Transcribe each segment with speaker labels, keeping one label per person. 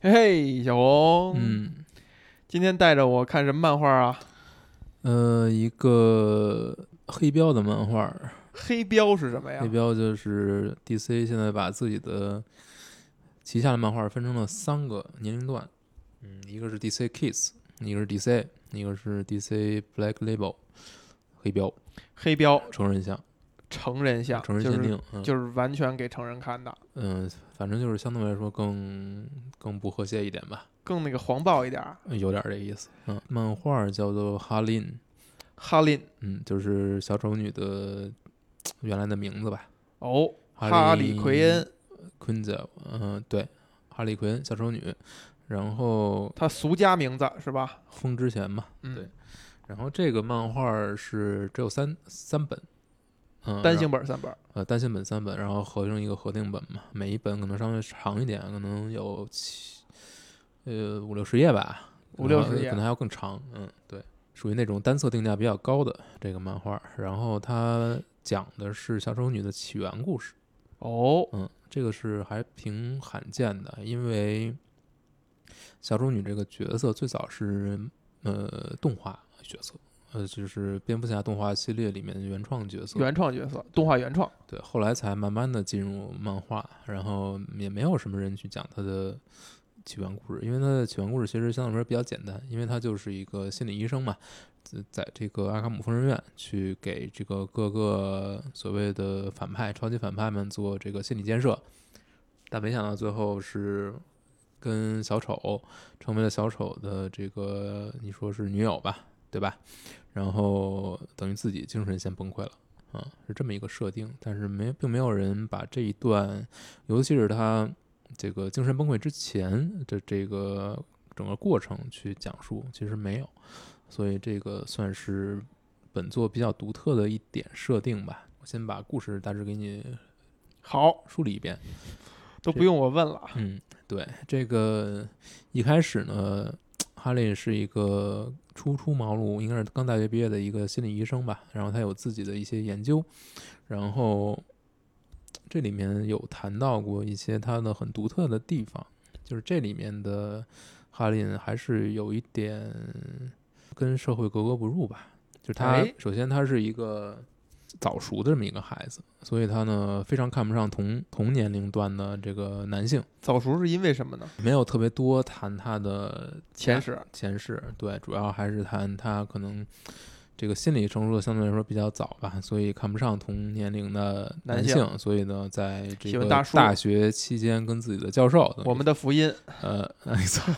Speaker 1: 嘿嘿，小红，
Speaker 2: 嗯，
Speaker 1: 今天带着我看什么漫画啊？
Speaker 2: 呃，一个黑标的漫画，
Speaker 1: 黑标是什么呀？
Speaker 2: 黑？标就是 DC 现在把自己的旗下的漫画分成了三个年龄段，嗯，一个是 DC Kids，一个是 DC，一个是 DC Black Label，黑标。
Speaker 1: 黑标。
Speaker 2: 成人向，
Speaker 1: 成人向，
Speaker 2: 成人
Speaker 1: 就是
Speaker 2: 限定，嗯
Speaker 1: 就是完全给成人看的，
Speaker 2: 嗯，反正就是相对来说更更不和谐一点吧，
Speaker 1: 更那个黄暴一点儿。
Speaker 2: 有点这意思，嗯，漫画叫做哈林，
Speaker 1: 哈林
Speaker 2: 嗯，就是小丑女的原来的名字吧。
Speaker 1: 哦，哈利奎恩，
Speaker 2: 昆泽，嗯、对，哈利奎恩小丑女，然后
Speaker 1: 他俗家名字是吧？
Speaker 2: 风之前嘛，
Speaker 1: 嗯
Speaker 2: 对然后这个漫画是只有三三本，嗯，
Speaker 1: 单行本三本，
Speaker 2: 呃单行本三本，然后合成一个合订本嘛，每一本可能稍微长一点，可能有七呃五六十页吧，
Speaker 1: 五六十页
Speaker 2: 可能还要更长，嗯，对，属于那种单色定价比较高的这个漫画，然后它讲的是小丑女的起源故事。
Speaker 1: 哦，
Speaker 2: 嗯，这个是还挺罕见的，因为小丑女这个角色最早是呃动画角色，呃就是蝙蝠侠动画系列里面的原创角色，
Speaker 1: 原创角色，动画原创。
Speaker 2: 对，后来才慢慢的进入漫画，然后也没有什么人去讲他的起源故事，因为他的起源故事其实相对来说比较简单，因为他就是一个心理医生嘛，在在这个阿卡姆疯人院去给这个各个所谓的反派、超级反派们做这个心理建设，但没想到最后是跟小丑成为了小丑的这个你说是女友吧，对吧？然后等于自己精神先崩溃了。啊，是这么一个设定，但是没并没有人把这一段，尤其是他这个精神崩溃之前的这个整个过程去讲述，其实没有，所以这个算是本作比较独特的一点设定吧。我先把故事大致给你
Speaker 1: 好，
Speaker 2: 梳理一遍。
Speaker 1: 都不用我问了。
Speaker 2: 嗯，对，这个一开始呢，哈利是一个初出茅庐，应该是刚大学毕业的一个心理医生吧。然后他有自己的一些研究，然后这里面有谈到过一些他的很独特的地方，就是这里面的哈林还是有一点跟社会格格不入吧。就是他
Speaker 1: 哎
Speaker 2: 首先他是一个早熟的这么一个孩子，所以他呢非常看不上同同年龄段的这个男性，
Speaker 1: 早熟是因为什么呢？
Speaker 2: 没有特别多谈他的
Speaker 1: 前世。
Speaker 2: 前世，对，主要还是谈他可能这个心理成熟的相对来说比较早吧，所以看不上同年龄的
Speaker 1: 男性
Speaker 2: 男性，所以呢，在这个
Speaker 1: 大
Speaker 2: 学期间跟自己的教授，
Speaker 1: 我们的福音，
Speaker 2: 呃，没错，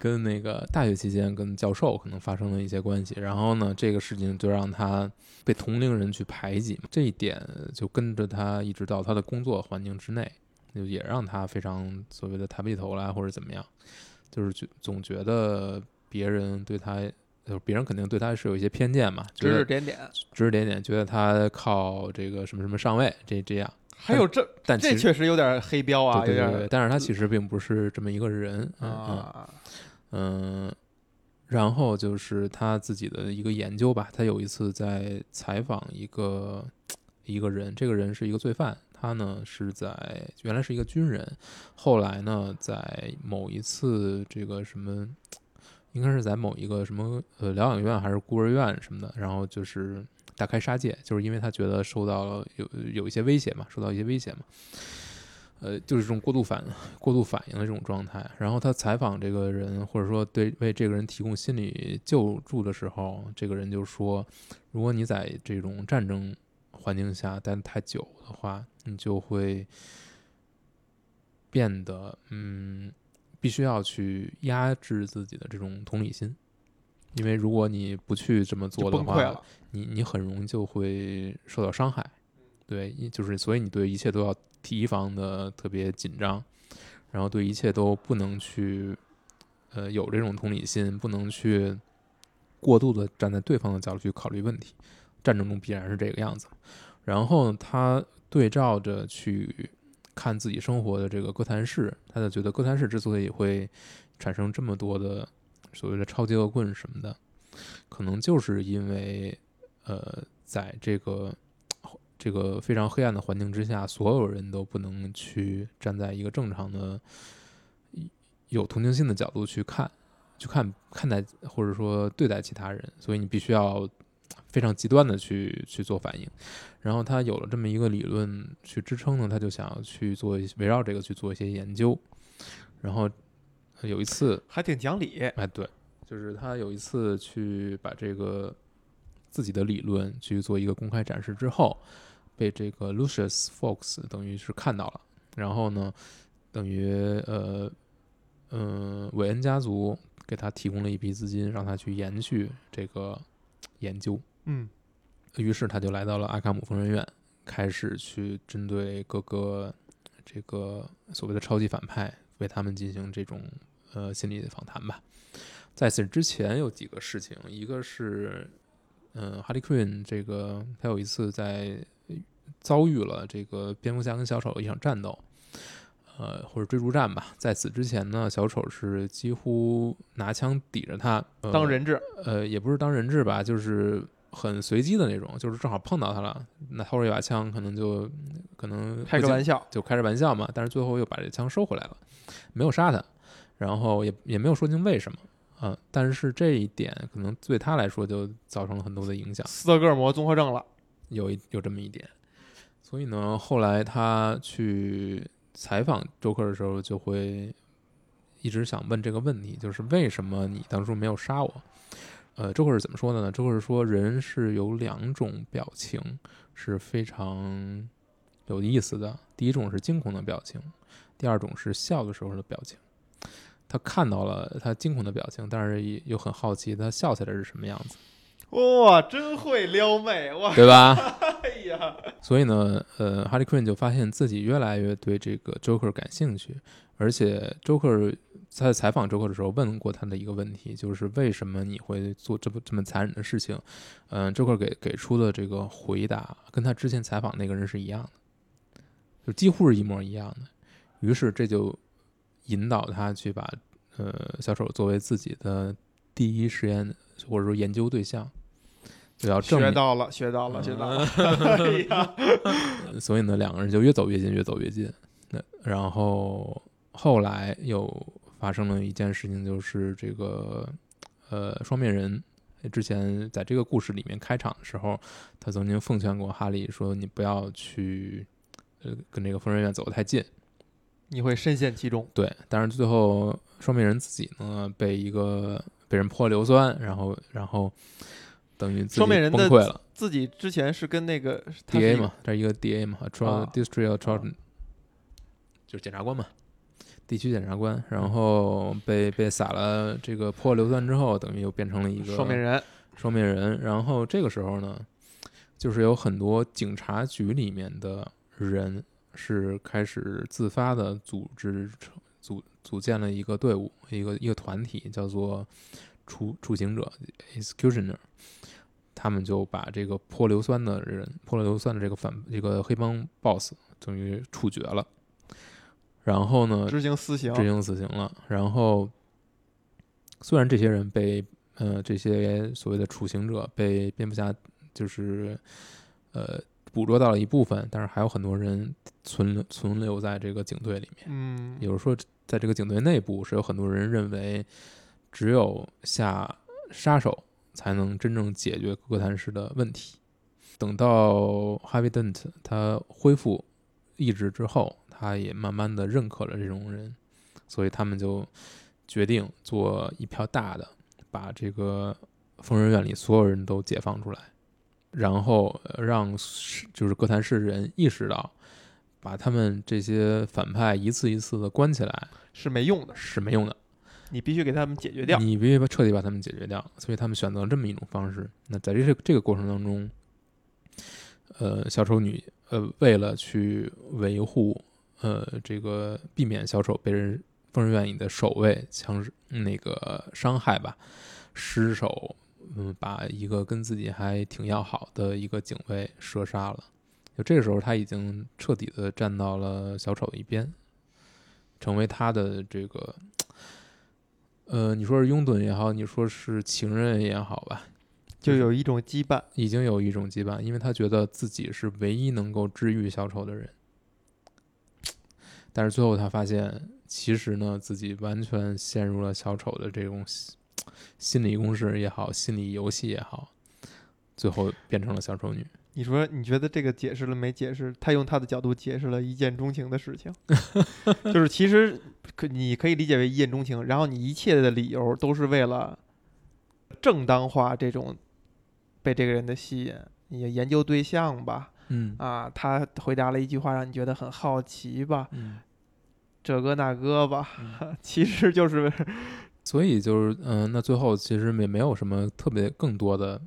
Speaker 2: 跟那个大学期间跟教授可能发生了一些关系，然后呢，这个事情就让他被同龄人去排挤，这一点就跟着他一直到他的工作环境之内，就也让他非常所谓的抬不起头来或者怎么样，就是觉总觉得别人对他。就是别人肯定对他是有一些偏见嘛，
Speaker 1: 指指点点。
Speaker 2: 指指点点，觉得他靠这个什么什么上位，这这样，
Speaker 1: 还有这，
Speaker 2: 但这
Speaker 1: 确实有点黑标啊，有点
Speaker 2: 对对对对，但是他其实并不是这么一个人，嗯嗯嗯，然后就是他自己的一个研究吧。他有一次在采访一个一个人，这个人是一个罪犯，他呢是在原来是一个军人，后来呢在某一次这个什么，应该是在某一个什么呃疗养院还是孤儿院什么的，然后就是大开杀戒，就是因为他觉得受到了有有一些威胁嘛，受到一些威胁嘛。呃，就是这种过度反过度反应的这种状态。然后他采访这个人，或者说对为这个人提供心理救助的时候，这个人就说，如果你在这种战争环境下待得太久的话，你就会变得嗯，必须要去压制自己的这种同理心，因为如果你不去这么做的话。你你很容易就会受到伤害，对，就是所以你对一切都要提防的特别紧张，然后对一切都不能去，呃，有这种同理心，不能去过度的站在对方的角度去考虑问题，战争中必然是这个样子。然后他对照着去看自己生活的这个哥谭市，他就觉得哥谭市之所以会产生这么多的所谓的超级恶棍什么的，可能就是因为呃，在这个这个非常黑暗的环境之下，所有人都不能去站在一个正常的有同情心的角度去看，去看看待或者说对待其他人，所以你必须要非常极端的去去做反应。然后他有了这么一个理论去支撑呢，他就想要去做一围绕这个去做一些研究。然后有一次，
Speaker 1: 还挺讲理。
Speaker 2: 哎，对，就是他有一次去把这个自己的理论去做一个公开展示之后，被这个 Lucius Fox 等于是看到了，然后呢，等于呃嗯，韦恩家族给他提供了一笔资金，让他去延续这个研究。
Speaker 1: 嗯，
Speaker 2: 于是他就来到了阿卡姆疯人院，开始去针对各个这个所谓的超级反派，为他们进行这种呃心理访谈吧。在此之前有几个事情，一个是，嗯，哈利·奎恩这个他有一次在遭遇了这个蝙蝠侠跟小丑一场战斗，呃，或者追逐战吧。在此之前呢，小丑是几乎拿枪抵着他、呃、
Speaker 1: 当人质。
Speaker 2: 呃，也不是当人质吧，就是很随机的那种，就是正好碰到他了，那掏出一把枪，可能就可能
Speaker 1: 开个玩笑，
Speaker 2: 就开着玩笑嘛。但是最后又把这枪收回来了，没有杀他，然后也也没有说清为什么啊、但是这一点可能对他来说就造成了很多的影响，
Speaker 1: 斯德哥尔摩综合症了。
Speaker 2: 有一有这么一点。所以呢，后来他去采访周克的时候，就会一直想问这个问题，就是为什么你当初没有杀我？呃，周克是怎么说的呢？周克是说，人是有两种表情是非常有意思的，第一种是惊恐的表情，第二种是笑的时候的表情。他看到了他惊恐的表情，但是也又很好奇他笑起来是什么样子，
Speaker 1: 哇，真会撩妹哇！
Speaker 2: 对吧？所以呢，呃，哈利·奎恩就发现自己越来越对这个 Joker 感兴趣，而且 Joker 在采访 Joker 的时候问过他的一个问题，就是为什么你会做这么这么残忍的事情？嗯、j o k e r 给给出的这个回答跟他之前采访那个人是一样的，就几乎是一模一样的。于是这就引导他去把呃小丑作为自己的第一实验或者说研究对象，就要
Speaker 1: 学到了，学到了，学到了。
Speaker 2: 所以呢，两个人就越走越近，越走越近。那然后后来又发生了一件事情，就是这个呃双面人之前在这个故事里面开场的时候，他曾经奉劝过哈利说：“你不要去呃跟这个疯人院走得太近。
Speaker 1: 你会深陷其中。”
Speaker 2: 对，但是最后双面人自己呢被一个被人泼硫酸，然后然后等于自己
Speaker 1: 双面人的
Speaker 2: 崩溃了。
Speaker 1: 自己之前是跟那个
Speaker 2: D A 嘛，这是一个 D A 嘛 District Attorney，就是检察官嘛，地区检察官。然后被被撒了这个泼硫酸之后，等于又变成了一个
Speaker 1: 双面人，
Speaker 2: 双面人。然后这个时候呢，就是有很多警察局里面的人是开始自发的组织组组建了一个队伍，一个一个团体，叫做处处刑者 （executioner）。他们就把这个泼硫酸的人，泼了硫酸的这个反这个黑帮 boss 等于处决了。然后呢，
Speaker 1: 执行死刑
Speaker 2: 执。行死刑了。然后，虽然这些人被呃这些所谓的处刑者被蝙蝠侠就是呃捕捉到了一部分，但是还有很多人存留存留在这个警队里面。
Speaker 1: 嗯，
Speaker 2: 也就是说，在这个警队内部是有很多人认为，只有下杀手才能真正解决哥谭市的问题。等到哈维·邓特他恢复意志之后，他也慢慢的认可了这种人，所以他们就决定做一票大的，把这个疯人院里所有人都解放出来，然后呃让是就是哥谭市人意识到，把他们这些反派一次一次的关起来
Speaker 1: 是没用的，
Speaker 2: 是没用的，
Speaker 1: 你必须给他们解决掉。
Speaker 2: 你必须把彻底把他们解决掉，所以他们选择了这么一种方式。那在这这个过程当中，呃，小丑女呃为了去维护呃这个避免小丑被人疯人院里的守卫强那个伤害吧，失手嗯把一个跟自己还挺要好的一个警卫射杀了。就这个时候，他已经彻底的站到了小丑一边，成为他的这个呃，你说是拥趸也好，你说是情人也好吧，
Speaker 1: 就有一种羁绊。
Speaker 2: 已经有一种羁绊，因为他觉得自己是唯一能够治愈小丑的人。但是最后他发现，其实呢，自己完全陷入了小丑的这种心心理攻势也好，心理游戏也好，最后变成了小丑女。
Speaker 1: 你说你觉得这个解释了没解释？他用他的角度解释了一见钟情的事情，就是其实可你可以理解为一见钟情，然后你一切的理由都是为了正当化这种被这个人的吸引，你研究对象吧，
Speaker 2: 嗯
Speaker 1: 啊，他回答了一句话让你觉得很好奇吧，
Speaker 2: 嗯，
Speaker 1: 这个那个吧，
Speaker 2: 嗯
Speaker 1: 其实就是
Speaker 2: 所以就是嗯、那最后其实也没有什么特别更多的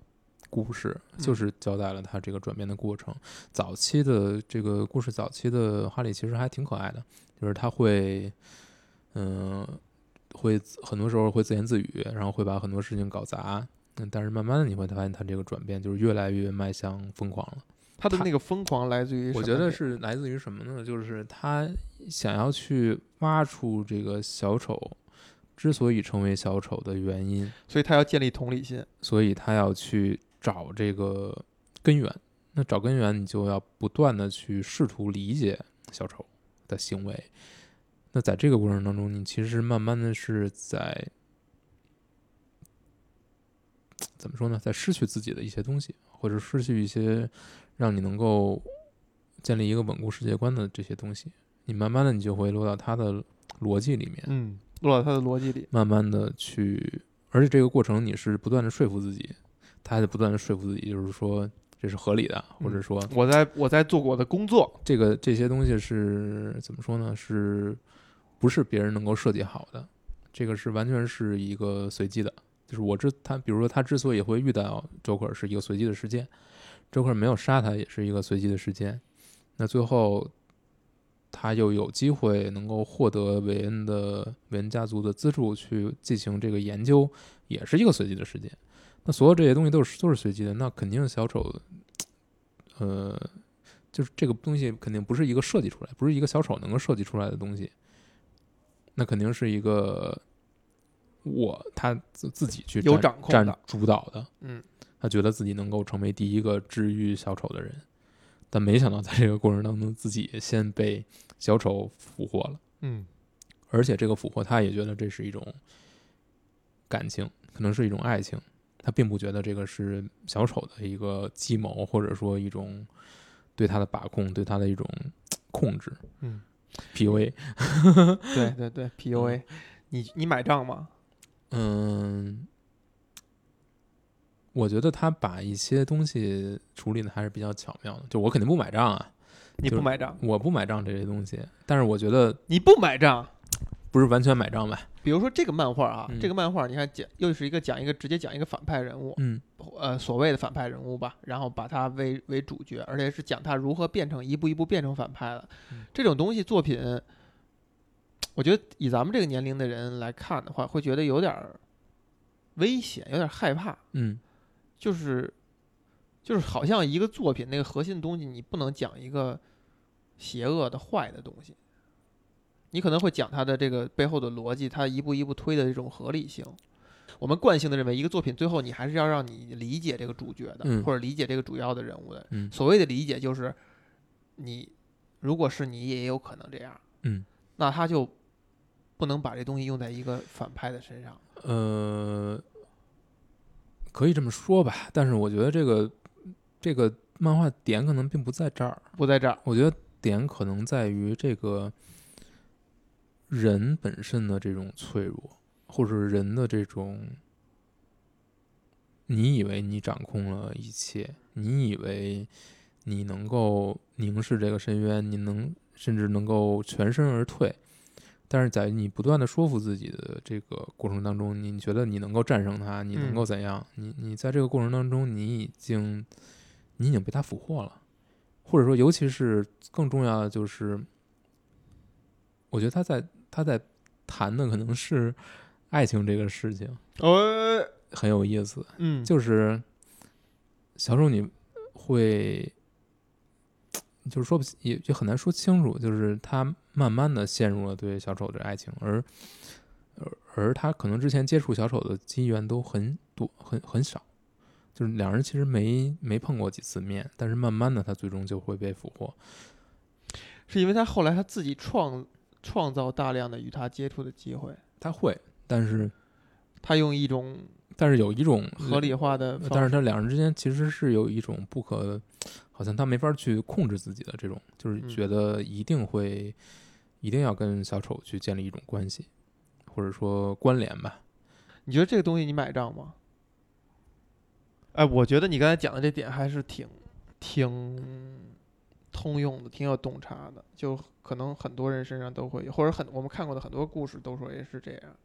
Speaker 2: 故事，就
Speaker 1: 嗯
Speaker 2: 是交代了他这个转变的过程。早期的这个故事，早期的哈利其实还挺可爱的，就是他会嗯、会很多时候会自言自语，然后会把很多事情搞砸。嗯，但是慢慢的你会发现他这个转变就是越来越迈向疯狂了。他
Speaker 1: 他的那个疯狂来自于
Speaker 2: 我觉得是来自于什么呢？就是他想要去挖出这个小丑之所以成为小丑的原因，
Speaker 1: 所以他要建立同理心。
Speaker 2: 所以他要去找这个根源。那找根源，你就要不断的去试图理解小丑的行为。那在这个过程当中，你其实慢慢的是在怎么说呢，在失去自己的一些东西，或者失去一些让你能够建立一个稳固世界观的这些东西。你慢慢的，你就会落到他的逻辑里面。
Speaker 1: 嗯，落到他的逻辑里。
Speaker 2: 慢慢的去，而且这个过程你是不断的说服自己，他还得不断的说服自己，就是说这是合理的，或者说
Speaker 1: 我在我在做我的工作。
Speaker 2: 这个这些东西是怎么说呢？是不是别人能够设计好的？这个是完全是一个随机的，就是我之他，比如说他之所以会遇到 Joker 是一个随机的事件，Joker 没有杀他也是一个随机的事件，那最后他又有机会能够获得韦恩的韦恩家族的资助去进行这个研究，也是一个随机的事件。那所有这些东西都是都是随机的，那肯定小丑，呃，就是这个东西肯定不是一个设计出来，不是一个小丑能够设计出来的东西，那肯定是一个我他自自己去
Speaker 1: 有掌控占
Speaker 2: 主导的，
Speaker 1: 嗯，
Speaker 2: 他觉得自己能够成为第一个治愈小丑的人，但没想到在这个过程当中，自己先被小丑俘获了，
Speaker 1: 嗯。
Speaker 2: 而且这个俘获他也觉得这是一种感情，可能是一种爱情，他并不觉得这个是小丑的一个计谋，或者说一种对他的把控，对他的一种控制
Speaker 1: 嗯
Speaker 2: ，，PUA。
Speaker 1: 对对对，PUA，你你买账吗？
Speaker 2: 嗯，我觉得他把一些东西处理的还是比较巧妙的。就我肯定不买账啊，
Speaker 1: 你不买账，
Speaker 2: 我不买账这些东西，但是我觉得
Speaker 1: 你不买账。
Speaker 2: 不是完全买账吧？
Speaker 1: 比如说这个漫画啊，
Speaker 2: 嗯
Speaker 1: 这个漫画你看讲又是一个讲一个直接讲一个反派人物，
Speaker 2: 嗯
Speaker 1: 呃，所谓的反派人物吧，然后把他为为主角，而且是讲他如何变成一步一步变成反派的。
Speaker 2: 嗯
Speaker 1: 这种东西作品，我觉得以咱们这个年龄的人来看的话，会觉得有点儿危险，有点儿害怕。
Speaker 2: 嗯
Speaker 1: 就是就是好像一个作品那个核心的东西，你不能讲一个邪恶的坏的东西，你可能会讲它的这个背后的逻辑，它一步一步推的这种合理性。我们惯性的认为，一个作品最后你还是要让你理解这个主角的，
Speaker 2: 嗯
Speaker 1: 或者理解这个主要的人物的。
Speaker 2: 嗯
Speaker 1: 所谓的理解，就是你如果是你，也有可能这样，
Speaker 2: 嗯，
Speaker 1: 那他就不能把这东西用在一个反派的身上。
Speaker 2: 呃，可以这么说吧。但是我觉得这个这个漫画点可能并不在这儿，
Speaker 1: 不在这儿，
Speaker 2: 我觉得点可能在于这个人本身的这种脆弱，或者人的这种，你以为你掌控了一切，你以为你能够凝视这个深渊，你能甚至能够全身而退，但是在你不断的说服自己的这个过程当中，你觉得你能够战胜它，你能
Speaker 1: 嗯
Speaker 2: 够怎样？你你在这个过程当中，你已经你已经被他俘获了。或者说，尤其是更重要的就是，我觉得他在他在谈的可能是爱情这个事情，
Speaker 1: 呃，
Speaker 2: 很有意思。
Speaker 1: 嗯，
Speaker 2: 就是小丑女会，就是说不也也很难说清楚，就是他慢慢的陷入了对小丑的爱情，而而而他可能之前接触小丑的机缘都很多很很少，就是两人其实没没碰过几次面，但是慢慢的他最终就会被俘获。
Speaker 1: 是因为他后来他自己创创造大量的与他接触的机会，
Speaker 2: 他会，但是
Speaker 1: 他用一种
Speaker 2: 但是有一种
Speaker 1: 合理化的，
Speaker 2: 但是他两人之间其实是有一种不可，好像他没法去控制自己的这种，就是
Speaker 1: 嗯
Speaker 2: 觉得一定会，一定要跟小丑去建立一种关系，或者说关联吧。
Speaker 1: 你觉得这个东西你买账吗？哎，我觉得你刚才讲的这点还是挺挺通用的，挺有洞察的。就可能很多人身上都会有，或者很我们看过的很多故事都说也是这样。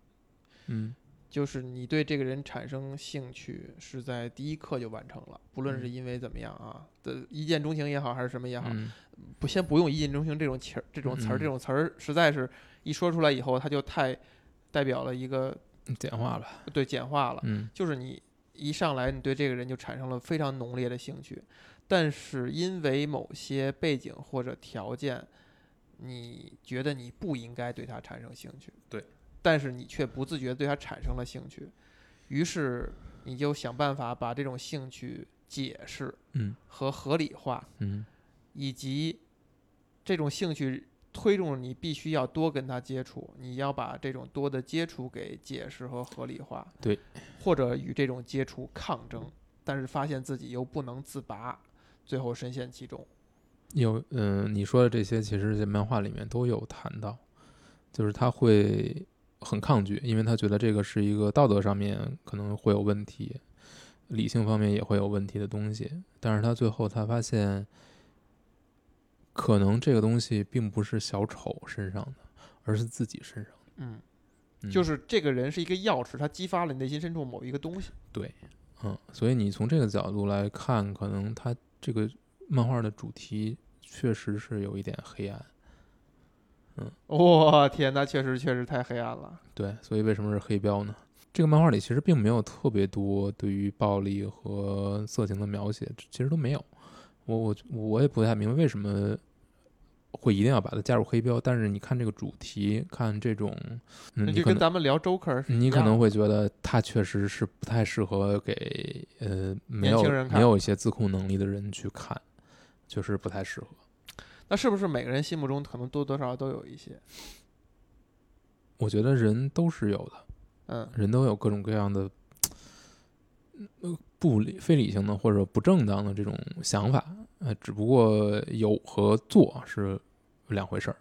Speaker 2: 嗯
Speaker 1: 就是你对这个人产生兴趣是在第一刻就完成了，不论是
Speaker 2: 嗯
Speaker 1: 因为怎么样啊的一见钟情也好，还是什么也好，
Speaker 2: 嗯
Speaker 1: 不先不用一见钟情这种词儿，这种词儿，
Speaker 2: 嗯
Speaker 1: 这种词儿实在是一说出来以后，它就太代表了一个
Speaker 2: 简化了。
Speaker 1: 对简化了。
Speaker 2: 嗯
Speaker 1: 就是你一上来，你对这个人就产生了非常浓烈的兴趣，但是因为某些背景或者条件，你觉得你不应该对他产生兴趣，
Speaker 2: 对，
Speaker 1: 但是你却不自觉地对他产生了兴趣，于是你就想办法把这种兴趣解释
Speaker 2: 嗯
Speaker 1: 和合理化，
Speaker 2: 嗯
Speaker 1: 以及这种兴趣推动你必须要多跟他接触，你要把这种多的接触给解释和合理化，
Speaker 2: 对，
Speaker 1: 或者与这种接触抗争，但是发现自己又不能自拔，最后深陷其中。
Speaker 2: 有嗯，你说的这些其实在漫画里面都有谈到，就是他会很抗拒，因为他觉得这个是一个道德上面可能会有问题，理性方面也会有问题的东西。但是他最后他发现，可能这个东西并不是小丑身上的，而是自己身上的。
Speaker 1: 嗯，
Speaker 2: 嗯
Speaker 1: 就是这个人是一个钥匙，他激发了你内心深处某一个东西。
Speaker 2: 对嗯，所以你从这个角度来看，可能他这个漫画的主题确实是有一点黑暗。
Speaker 1: 嗯我、天，那确实确实太黑暗了。
Speaker 2: 对，所以为什么是黑标呢？这个漫画里其实并没有特别多对于暴力和色情的描写，其实都没有。我我我也不太明白为什么会一定要把它加入黑标，但是你看这个主题，看这种，嗯，
Speaker 1: 那就跟咱们聊 Joker
Speaker 2: 你可能会觉得它确实是不太适合给呃没有没有一些自控能力的人去看，确实不太适合。
Speaker 1: 那是不是每个人心目中可能多多少少都有一些？
Speaker 2: 我觉得人都是有的，
Speaker 1: 嗯
Speaker 2: 人都有各种各样的呃不理非理性的或者不正当的这种想法，呃，只不过有和做是两回事儿，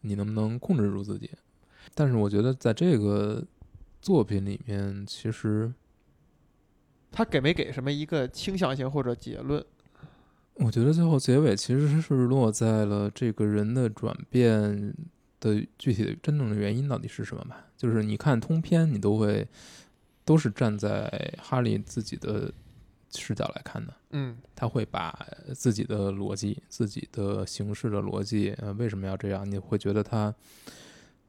Speaker 2: 你能不能控制住自己？但是我觉得在这个作品里面，其实
Speaker 1: 他给没给什么一个倾向性或者结论？
Speaker 2: 我觉得最后结尾其实是落在了这个人的转变的具体的真正的原因到底是什么吧。就是你看通篇，你都会都是站在哈利自己的视角来看的，
Speaker 1: 嗯
Speaker 2: 他会把自己的逻辑、自己的形式的逻辑，呃，为什么要这样？你会觉得他，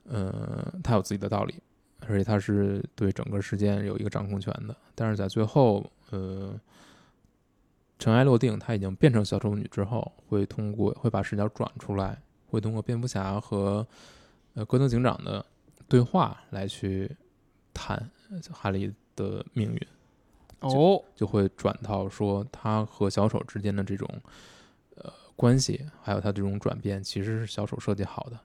Speaker 2: 呃，他有自己的道理，而且他是对整个事件有一个掌控权的。但是在最后，呃，尘埃落定，他已经变成小丑女之后，会通过会把视角转出来，会通过蝙蝠侠和呃戈登警长的对话来去谈呃哈利的命运。
Speaker 1: 哦，
Speaker 2: 就会转到说他和小丑之间的这种呃关系，还有他这种转变，其实是小丑设计好的，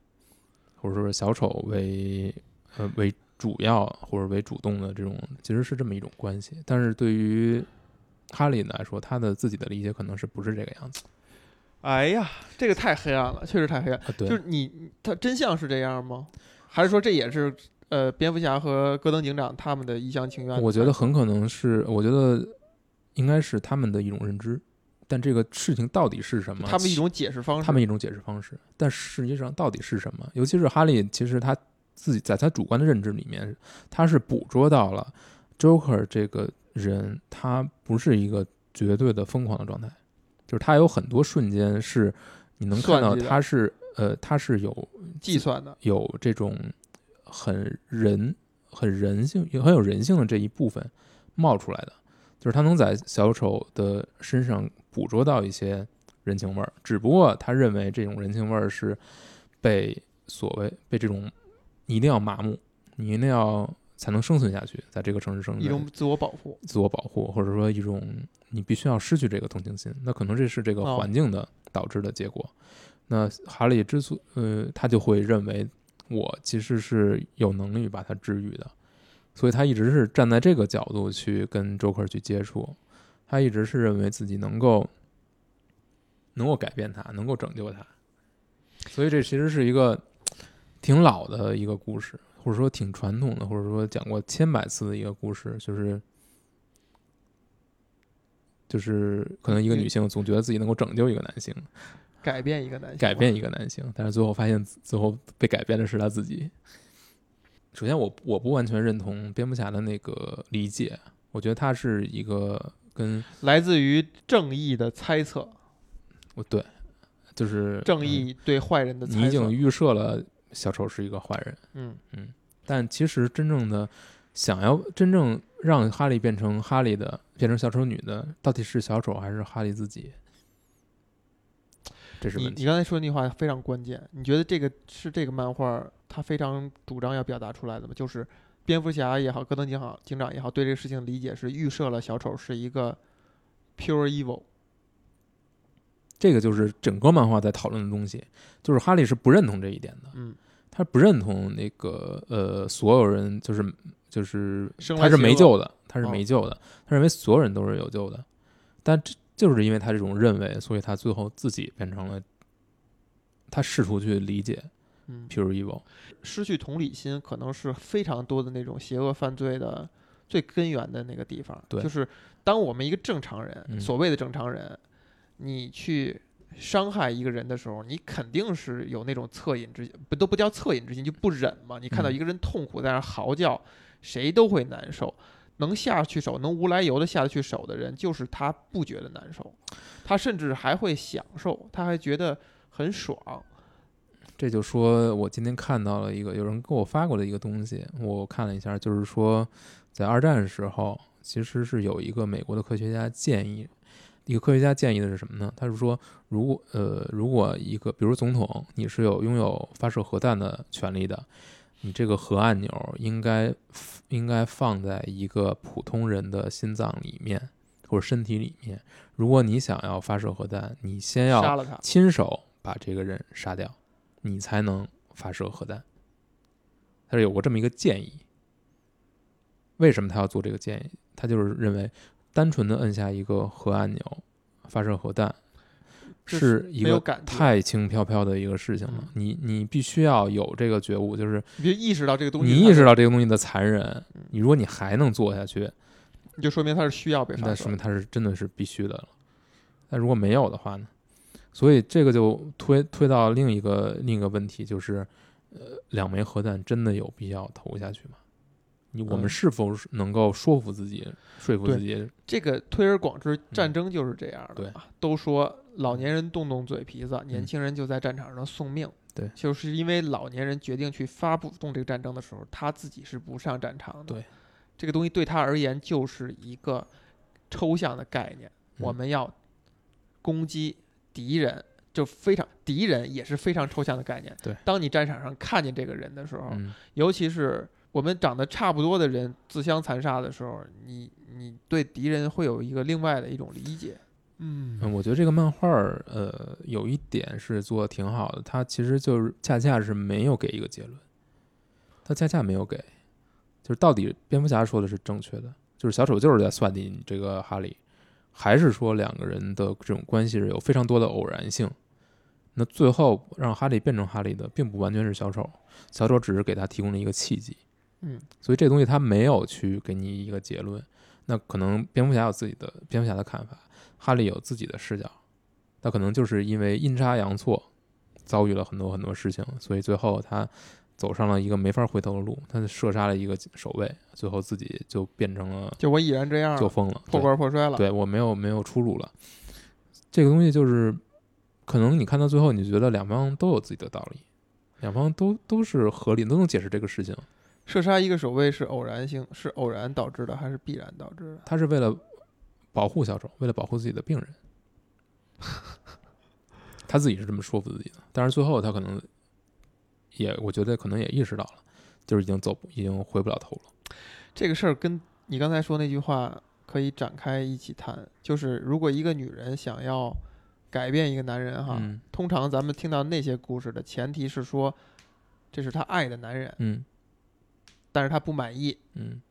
Speaker 2: 或者说是小丑为呃为主要或者为主动的这种，其实是这么一种关系。但是对于哈利来说，他的自己的理解可能是不是这个样子
Speaker 1: 哎呀，这个太黑暗了，确实太黑暗。
Speaker 2: 啊？对，
Speaker 1: 就是你，他真相是这样吗？还是说这也是呃，蝙蝠侠和戈登警长他们的一厢情愿？
Speaker 2: 我觉得很可能是，我觉得应该是他们的一种认知，但这个事情到底是什么？
Speaker 1: 他们一种解释方式。
Speaker 2: 他们一种解释方式，但实际上到底是什么？尤其是哈利，其实他自己在他主观的认知里面，他是捕捉到了 Joker 这个人，他不是一个绝对的疯狂的状态，就是他有很多瞬间是你能看到他是呃他是有
Speaker 1: 计算的，
Speaker 2: 有这种很人、很人性、很有人性的这一部分冒出来的，就是他能在小丑的身上捕捉到一些人情味儿，只不过他认为这种人情味儿是被所谓被这种你一定要麻木，你一定要才能生存下去，在这个城市生存，
Speaker 1: 一种自我保护。
Speaker 2: 自我保护，或者说一种你必须要失去这个同情心，那可能这是这个
Speaker 1: 哦
Speaker 2: 环境的导致的结果。那哈利之所呃，他就会认为我其实是有能力把他治愈的，所以他一直是站在这个角度去跟周克去接触，他一直是认为自己能够能够改变他，能够拯救他，所以这其实是一个挺老的一个故事，或者说挺传统的，或者说讲过千百次的一个故事，就是。就是可能一个女性总觉得自己能够拯救一个男性，
Speaker 1: 改变一个男性，
Speaker 2: 改变一个男性，但是最后发现最后被改变的是他自己。首先我，我我不完全认同蝙蝠侠的那个理解，我觉得他是一个跟
Speaker 1: 来自于正义的猜测，
Speaker 2: 我对，就是
Speaker 1: 正义对坏人的猜测。
Speaker 2: 你已经预设了小丑是一个坏人，
Speaker 1: 嗯
Speaker 2: 嗯，但其实真正的想要真正让哈利变成哈利的，变成小丑女的，到底是小丑还是哈利自己？这是问题。
Speaker 1: 你你刚才说的那句话非常关键，你觉得这个是这个漫画他非常主张要表达出来的吗？就是蝙蝠侠也好，戈登警好警长也好，对这个事情理解是预设了小丑是一个 pure evil。
Speaker 2: 这个就是整个漫画在讨论的东西，就是哈利是不认同这一点的，
Speaker 1: 嗯，
Speaker 2: 他不认同那个呃所有人就是就是他是没救的，他是
Speaker 1: 哦
Speaker 2: 没救的，他认为所有人都是有救的，但这就是因为他这种认为，所以他最后自己变成了他试图去理解
Speaker 1: 嗯
Speaker 2: ，pure evil，
Speaker 1: 失去同理心可能是非常多的那种邪恶犯罪的最根源的那个地方。
Speaker 2: 对
Speaker 1: 就是当我们一个正常人，
Speaker 2: 嗯
Speaker 1: 所谓的正常人，你去伤害一个人的时候，你肯定是有那种恻隐之心，不都不叫恻隐之心，就不忍嘛。你看到
Speaker 2: 嗯
Speaker 1: 一个人痛苦在那儿嚎叫，谁都会难受。能下去手，能无来由的下得去手的人，就是他不觉得难受，他甚至还会享受，他还觉得很爽。
Speaker 2: 这就说我今天看到了一个有人给我发过的一个东西，我看了一下，就是说在二战的时候，其实是有一个美国的科学家建议，一个科学家建议的是什么呢？他是说，如果呃，如果一个比如总统你是有拥有发射核弹的权利的，你这个核按钮应该应该放在一个普通人的心脏里面或者身体里面。如果你想要发射核弹，你先要亲手把这个人杀掉，你才能发射核弹。他是有过这么一个建议。为什么他要做这个建议？他就是认为，单纯的摁下一个核按钮发射核弹，
Speaker 1: 这
Speaker 2: 是一个太轻飘飘的一个事情了
Speaker 1: 嗯。
Speaker 2: 你你必须要有这个觉悟，就是
Speaker 1: 你就意识到这个东西，
Speaker 2: 你意识到这个东西的残忍
Speaker 1: 嗯，
Speaker 2: 你如果你还能做下去，
Speaker 1: 你就说明它是需要被发射的。
Speaker 2: 那说明它是真的是必须的了。那如果没有的话呢？所以这个就推推到另一个另一个问题，就是，呃，两枚核弹真的有必要投下去吗？你我们
Speaker 1: 嗯
Speaker 2: 是否是能够说服自己，说服自己？
Speaker 1: 这个推而广之，战争就是这样的。
Speaker 2: 对
Speaker 1: 啊，都说老年人动动嘴皮子，年
Speaker 2: 嗯
Speaker 1: 轻人就在战场上送命。
Speaker 2: 对
Speaker 1: 就是因为老年人决定去发布动这个战争的时候，他自己是不上战场的。
Speaker 2: 对，
Speaker 1: 这个东西对他而言就是一个抽象的概念。我
Speaker 2: 嗯
Speaker 1: 们要攻击敌人，就非常敌人也是非常抽象的概念。
Speaker 2: 对，
Speaker 1: 当你战场上看见这个人的时候，
Speaker 2: 嗯，
Speaker 1: 尤其是我们长得差不多的人自相残杀的时候，你你对敌人会有一个另外的一种理解。嗯
Speaker 2: 嗯，我觉得这个漫画儿，呃，有一点是做的挺好的，它其实就是恰恰是没有给一个结论，它恰恰没有给，就是到底蝙蝠侠说的是正确的，就是小丑就是在算计你这个哈利，还是说两个人的这种关系是有非常多的偶然性？那最后让哈利变成哈利的，并不完全是小丑，小丑只是给他提供了一个契机。
Speaker 1: 嗯，
Speaker 2: 所以这东西他没有去给你一个结论。那可能蝙蝠侠有自己的蝙蝠侠的看法，哈利有自己的视角。他可能就是因为阴差阳错，遭遇了很多很多事情，所以最后他走上了一个没法回头的路。他射杀了一个守卫，最后自己就变成了
Speaker 1: 就我已然这样，
Speaker 2: 就疯了，
Speaker 1: 破罐破摔了。
Speaker 2: 对我没有没有出路了。这个东西就是，可能你看到最后，你觉得两方都有自己的道理，两方都都是合理，都能解释这个事情。
Speaker 1: 射杀一个守卫是偶然性，是偶然导致的还是必然导致的？
Speaker 2: 他是为了保护小丑，为了保护自己的病人，他自己是这么说服自己的。但是最后他可能也，我觉得可能也意识到了，就是已经走，已经回不了头了。
Speaker 1: 这个事儿跟你刚才说那句话可以展开一起谈，就是如果一个女人想要改变一个男人哈，
Speaker 2: 嗯
Speaker 1: 通常咱们听到那些故事的前提是说，这是他爱的男人，
Speaker 2: 嗯
Speaker 1: 但是他不满意，
Speaker 2: 嗯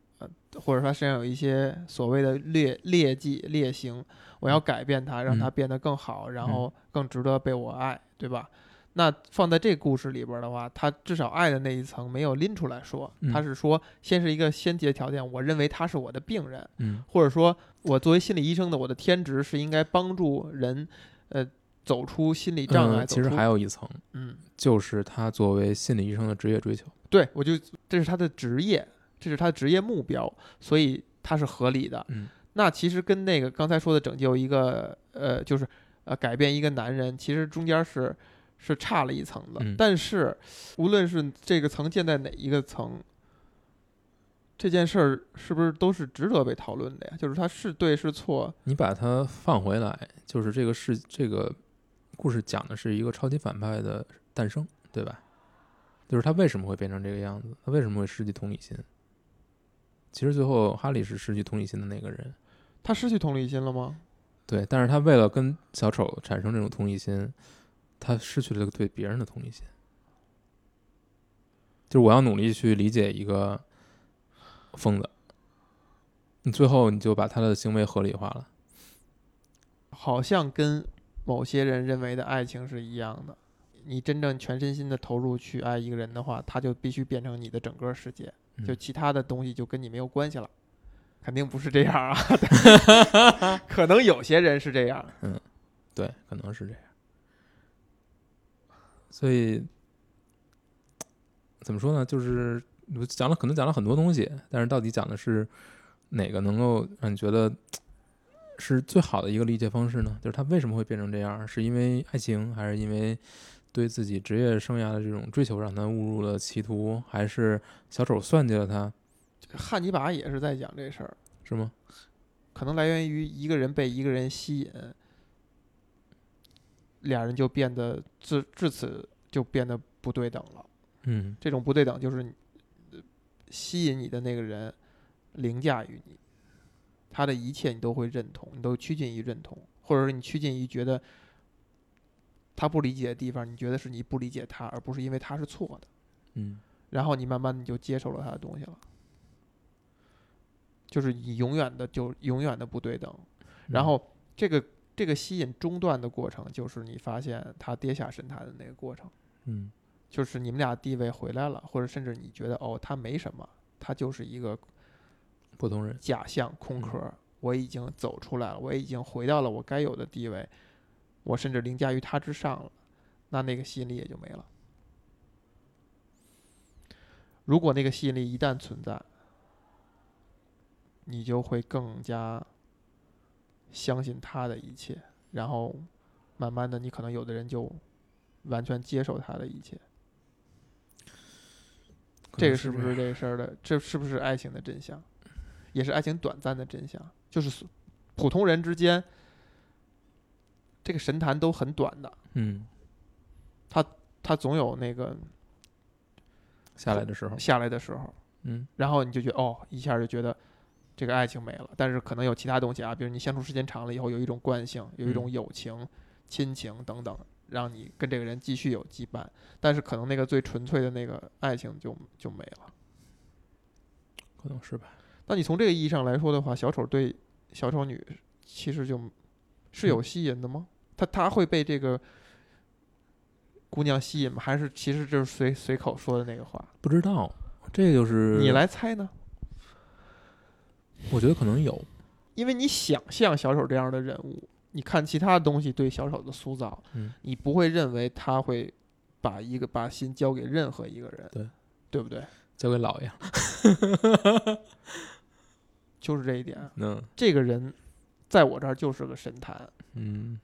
Speaker 1: 或者说他身上有一些所谓的劣劣迹劣行，我要改变他，让他
Speaker 2: 嗯
Speaker 1: 变得更好，然后更值得被我爱，对吧？那放在这故事里边的话，他至少爱的那一层没有拎出来说，
Speaker 2: 嗯
Speaker 1: 他是说先是一个先决条件，我认为他是我的病人，
Speaker 2: 嗯
Speaker 1: 或者说我作为心理医生的我的天职是应该帮助人，呃，走出心理障碍。
Speaker 2: 嗯其实还有一层，
Speaker 1: 嗯，
Speaker 2: 就是他作为心理医生的职业追求。
Speaker 1: 对我就这是他的职业，这是他的职业目标，所以他是合理的。
Speaker 2: 嗯
Speaker 1: 那其实跟那个刚才说的拯救一个呃，就是呃改变一个男人，其实中间是是差了一层的。
Speaker 2: 嗯
Speaker 1: 但是无论是这个层建在哪一个层，这件事儿是不是都是值得被讨论的呀？就是它是对是错，
Speaker 2: 你把它放回来，就是这个事，这个故事讲的是一个超级反派的诞生，对吧？就是他为什么会变成这个样子？他为什么会失去同理心？其实最后哈利是失去同理心的那个人，
Speaker 1: 他失去同理心了吗？
Speaker 2: 对，但是他为了跟小丑产生这种同理心，他失去了对别人的同理心。就是我要努力去理解一个疯子，你最后你就把他的行为合理化了。
Speaker 1: 好像跟某些人认为的爱情是一样的。你真正全身心的投入去爱一个人的话，他就必须变成你的整个世界，就
Speaker 2: 嗯
Speaker 1: 其他的东西就跟你没有关系了。肯定不是这样啊，可能有些人是这样。
Speaker 2: 嗯对，可能是这样。所以怎么说呢？就是我讲了，可能讲了很多东西，但是到底讲的是哪个能够让你觉得是最好的一个理解方式呢？就是他为什么会变成这样？是因为爱情，还是因为对自己职业生涯的这种追求让他误入了歧途，还是小丑算计了他？
Speaker 1: 汉尼拔也是在讲这事儿，
Speaker 2: 是吗？
Speaker 1: 可能来源于一个人被一个人吸引，俩人就变得至至此就变得不对等了。
Speaker 2: 嗯
Speaker 1: 这种不对等就是吸引你的那个人凌驾于你，他的一切你都会认同，你都趋近于认同，或者说你趋近于觉得他不理解的地方，你觉得是你不理解他，而不是因为他是错的。
Speaker 2: 嗯
Speaker 1: 然后你慢慢你就接受了他的东西了，就是你永远的就永远的不对等。然后这个这个吸引中断的过程，就是你发现他跌下神坛的那个过程。
Speaker 2: 嗯
Speaker 1: 就是你们俩地位回来了，或者甚至你觉得哦，他没什么，他就是一个
Speaker 2: 普通人，
Speaker 1: 假象空壳，我已经走出来了，我已经回到了我该有的地位，我甚至凌驾于他之上了，那那个吸引力也就没了。如果那个吸引力一旦存在，你就会更加相信他的一切，然后慢慢的，你可能有的人就完全接受他的一切。这个是不是这个事儿的？这是不是爱情的真相？也是爱情短暂的真相。就是普通人之间，这个神坛都很短的，
Speaker 2: 嗯
Speaker 1: 他总有那个
Speaker 2: 下来的时候，
Speaker 1: 下来的时候，
Speaker 2: 嗯
Speaker 1: 然后你就觉得哦，一下就觉得这个爱情没了。但是可能有其他东西啊，比如你相处时间长了以后，有一种惯性，有一种
Speaker 2: 嗯
Speaker 1: 友情、亲情等等，让你跟这个人继续有羁绊。但是可能那个最纯粹的那个爱情就就没了。
Speaker 2: 可能是吧。
Speaker 1: 那你从这个意义上来说的话，小丑对小丑女其实就是有吸引的吗？他他会被这个姑娘吸引吗？还是其实就是随随口说的那个话？
Speaker 2: 不知道，这就是
Speaker 1: 你，来猜呢？
Speaker 2: 我觉得可能有，
Speaker 1: 因为你想象小丑这样的人物，你看其他东西对小丑的塑造，
Speaker 2: 嗯
Speaker 1: 你不会认为他会把一个把心交给任何一个人，
Speaker 2: 对
Speaker 1: 对不对？
Speaker 2: 交给老爷。
Speaker 1: 就是这一点。
Speaker 2: 嗯
Speaker 1: 这个人在我这儿就是个神坛，
Speaker 2: 嗯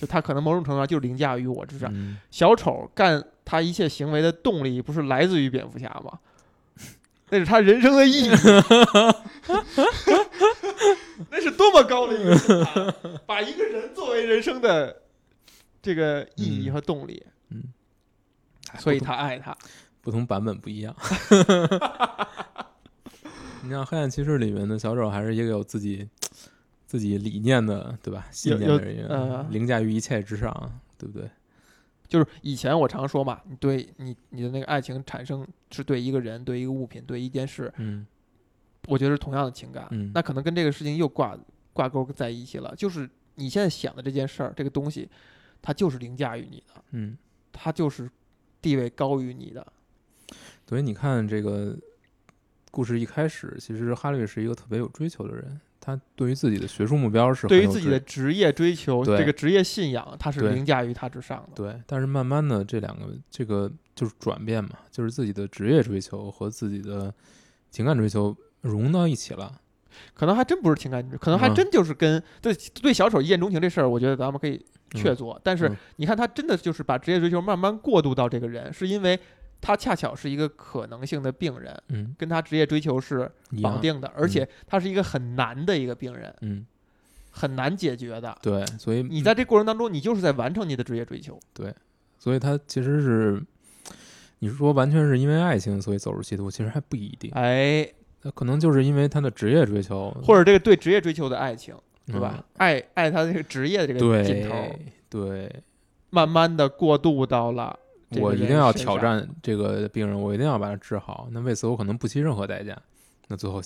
Speaker 1: 就他可能某种程度上就凌驾于我之上。
Speaker 2: 嗯，
Speaker 1: 小丑干他一切行为的动力，不是来自于蝙蝠侠吗？那是他人生的意义，那是多么高的一个把一个人作为人生的这个意义和动力，
Speaker 2: 嗯，
Speaker 1: 所以他爱他。
Speaker 2: 不同版本不一样。你像《黑暗骑士》里面的小丑，还是一个有自己自己理念的，对吧？信念的人，
Speaker 1: 呃
Speaker 2: 凌驾于一切之上，对不对？
Speaker 1: 就是以前我常说嘛，你对你你的那个爱情产生是对一个人、对一个物品、对一件事，
Speaker 2: 嗯
Speaker 1: 我觉得是同样的情感。
Speaker 2: 嗯
Speaker 1: 那可能跟这个事情又挂挂钩在一起了。就是你现在想的这件事儿，这个东西，它就是凌驾于你的，
Speaker 2: 嗯，
Speaker 1: 它就是地位高于你的。
Speaker 2: 所以你看这个故事一开始，其实哈利是一个特别有追求的人，他对于自己的学术目标是
Speaker 1: 对于自己的职业追求，这个职业信仰，他是凌驾于他之上的。
Speaker 2: 对，但是慢慢的这两个这个就是转变嘛，就是自己的职业追求和自己的情感追求融到一起了。
Speaker 1: 可能还真不是情感，可能还
Speaker 2: 嗯
Speaker 1: 真就是跟、对对小丑一见钟情这事儿，我觉得咱们可以确凿。但是
Speaker 2: 嗯
Speaker 1: 你看，他真的就是把职业追求慢慢过渡到这个人，是因为他恰巧是一个可能性的病人，
Speaker 2: 嗯，
Speaker 1: 跟他职业追求是。绑定的，而且他是一个很难的一个病人，
Speaker 2: 嗯，
Speaker 1: 很难解决的。
Speaker 2: 对，所以
Speaker 1: 你在这过程当中，你就是在完成你的职业追求。
Speaker 2: 对所以他其实是，你是说完全是因为爱情所以走入歧途，其实还不一定。
Speaker 1: 哎，
Speaker 2: 那可能就是因为他的职业追求，
Speaker 1: 或者这个对职业追求的爱情，对吧？
Speaker 2: 嗯
Speaker 1: 爱爱他这个职业的这个劲头，
Speaker 2: 对对，
Speaker 1: 慢慢的过渡到了
Speaker 2: 我一定要。挑战这个病人，我一定要把他治好。那为此我可能不惜任何代价。那最后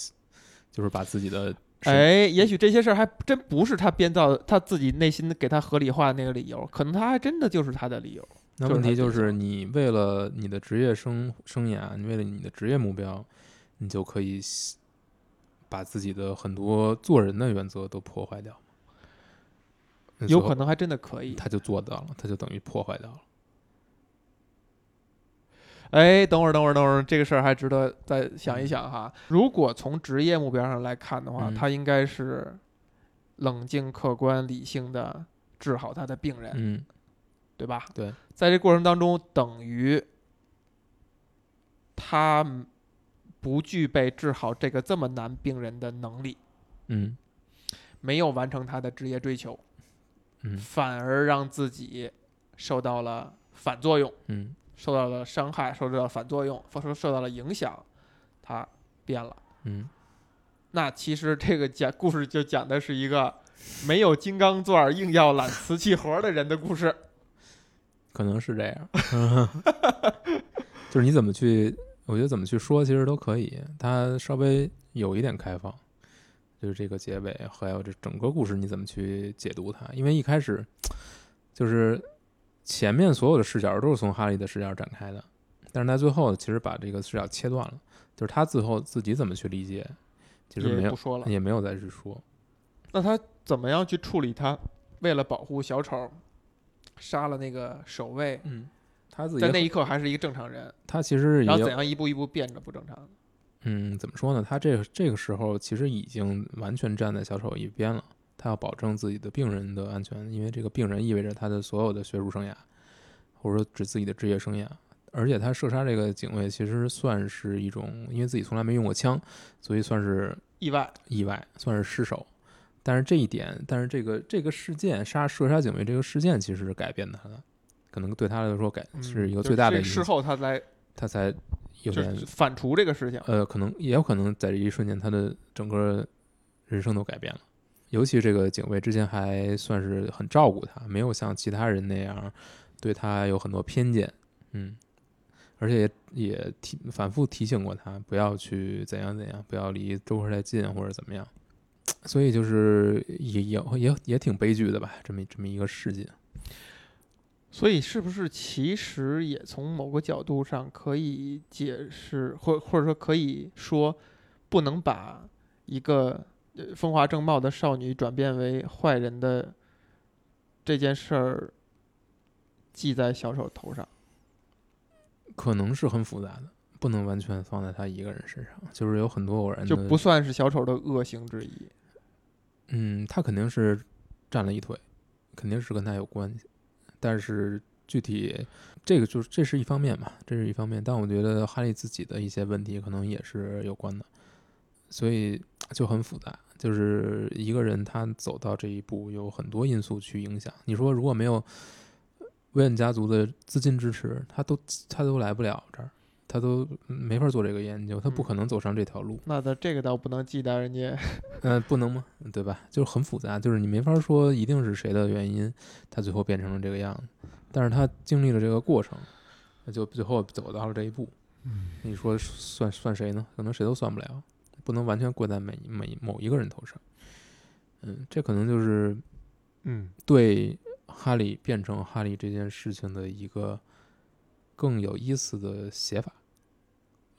Speaker 2: 就是把自己的身，
Speaker 1: 哎，也许这些事儿还真不是他编造，他自己内心给他合理化的那个理由，可能他还真的就是他的理由。
Speaker 2: 那问题就是你为了你的职业生生涯，你为了你的职业目标，你就可以把自己的很多做人的原则都破坏掉。
Speaker 1: 有可能还真的可以。
Speaker 2: 他就做到了，他就等于破坏掉了。
Speaker 1: 哎，等会儿，等会儿，等会儿，这个事儿还值得再想一想哈。如果从职业目标上来看的话，
Speaker 2: 嗯。
Speaker 1: 他应该是冷静、客观、理性的治好他的病人，
Speaker 2: 嗯，
Speaker 1: 对吧？
Speaker 2: 对，
Speaker 1: 在这过程当中，等于他不具备治好这个这么难病人的能力，
Speaker 2: 嗯。
Speaker 1: 没有完成他的职业追求，
Speaker 2: 嗯。
Speaker 1: 反而让自己受到了反作用。
Speaker 2: 嗯
Speaker 1: 受到了伤害，受到了反作用，受受到了影响，他变了。
Speaker 2: 嗯，
Speaker 1: 那其实这个讲故事就讲的是一个没有金刚钻硬要揽瓷器活的人的故事。
Speaker 2: 可能是这样。就是你怎么去，我觉得怎么去说，其实都可以。它稍微有一点开放，就是这个结尾，还有这整个故事你怎么去解读它？因为一开始就是前面所有的视角都是从哈利的视角展开的，但是在最后其实把这个视角切断了，就是他最后自己怎么去理解，其实没有
Speaker 1: 也不说了。
Speaker 2: 也没有再去说。
Speaker 1: 那他怎么样去处理他为了保护小丑杀了那个守卫，
Speaker 2: 嗯，他自己
Speaker 1: 在那一刻还是一个正常人，
Speaker 2: 他其实也有
Speaker 1: 然后怎样一步一步变得不正常？
Speaker 2: 嗯，怎么说呢？他这个这个时候其实已经完全站在小丑一边了。他要保证自己的病人的安全，因为这个病人意味着他的所有的学术生涯，或者说指自己的职业生涯。而且他射杀这个警卫，其实算是一种，因为自己从来没用过枪，所以算是
Speaker 1: 意外，
Speaker 2: 意外，算是失手。但是这一点，但是这个这个事件杀射杀警卫这个事件，其实是改变他的，可能对他来说改
Speaker 1: 嗯
Speaker 2: 是一个最大的
Speaker 1: 是事，后他才
Speaker 2: 他才有
Speaker 1: 就
Speaker 2: 点
Speaker 1: 反刍这个事情。
Speaker 2: 呃，可能也有可能在这一瞬间，他的整个人生都改变了。尤其这个警卫之前还算是很照顾他，没有像其他人那样对他有很多偏见，嗯，而且也也提反复提醒过他不要去怎样怎样，不要离周克太近或者怎么样。所以就是也也也也挺悲剧的吧，这么这么一个事件。
Speaker 1: 所以是不是其实也从某个角度上可以解释，或或者说可以说，不能把一个风华正茂的少女转变为坏人的这件事儿记在小丑头上。
Speaker 2: 可能是很复杂的，不能完全放在他一个人身上，就是有很多偶然的，
Speaker 1: 就不算是小丑的恶行之一。
Speaker 2: 嗯，他肯定是占了一腿，肯定是跟他有关系，但是具体这个就是这是一方面嘛，这是一方面，但我觉得哈利自己的一些问题可能也是有关的，所以就很复杂。就是一个人他走到这一步，有很多因素去影响。你说如果没有威恩家族的资金支持，他都他都来不了这儿，他他都没法做这个研究，他不
Speaker 1: 嗯
Speaker 2: 可能走上这条路。
Speaker 1: 那他这个倒不能忌惮人家。
Speaker 2: 呃，不能吗？对吧？就是很复杂，就是你没法说一定是谁的原因，他最后变成了这个样子。但是他经历了这个过程，那就最后走到了这一步。
Speaker 1: 嗯，
Speaker 2: 你说算算谁呢？可能谁都算不了，不能完全怪在每每某一个人头上。嗯，这可能就是
Speaker 1: 嗯
Speaker 2: 对哈利变成哈利这件事情的一个更有意思的写法，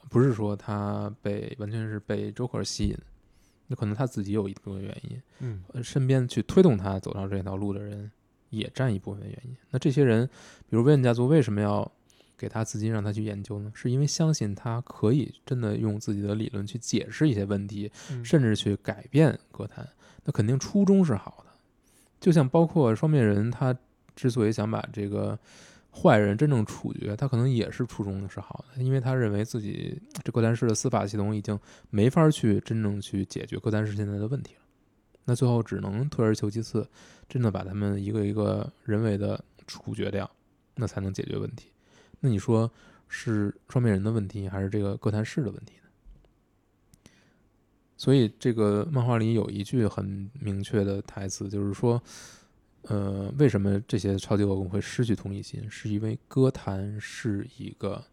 Speaker 2: 不是说他被完全是被周克尔吸引，那可能他自己有一部分原因，
Speaker 1: 嗯
Speaker 2: 呃身边去推动他走上这条路的人也占一部分原因。那这些人，比如威恩家族为什么要给他资金让他去研究呢？是因为相信他可以真的用自己的理论去解释一些问题，
Speaker 1: 嗯
Speaker 2: 甚至去改变歌坛，那肯定初衷是好的。就像包括双面人，他之所以想把这个坏人真正处决，他可能也是初衷是好的，因为他认为自己 这歌坛市的司法系统已经没法去真正去解决歌坛市现在的问题了。那最后只能退而求其次，真的把他们一个一个人为的处决掉，那才能解决问题。那你说是双面人的问题，还是这个歌坛市的问题呢？所以这个漫画里有一句很明确的台词，就是说，呃，为什么这些超级恶棍会失去同理心？是因为歌坛是一个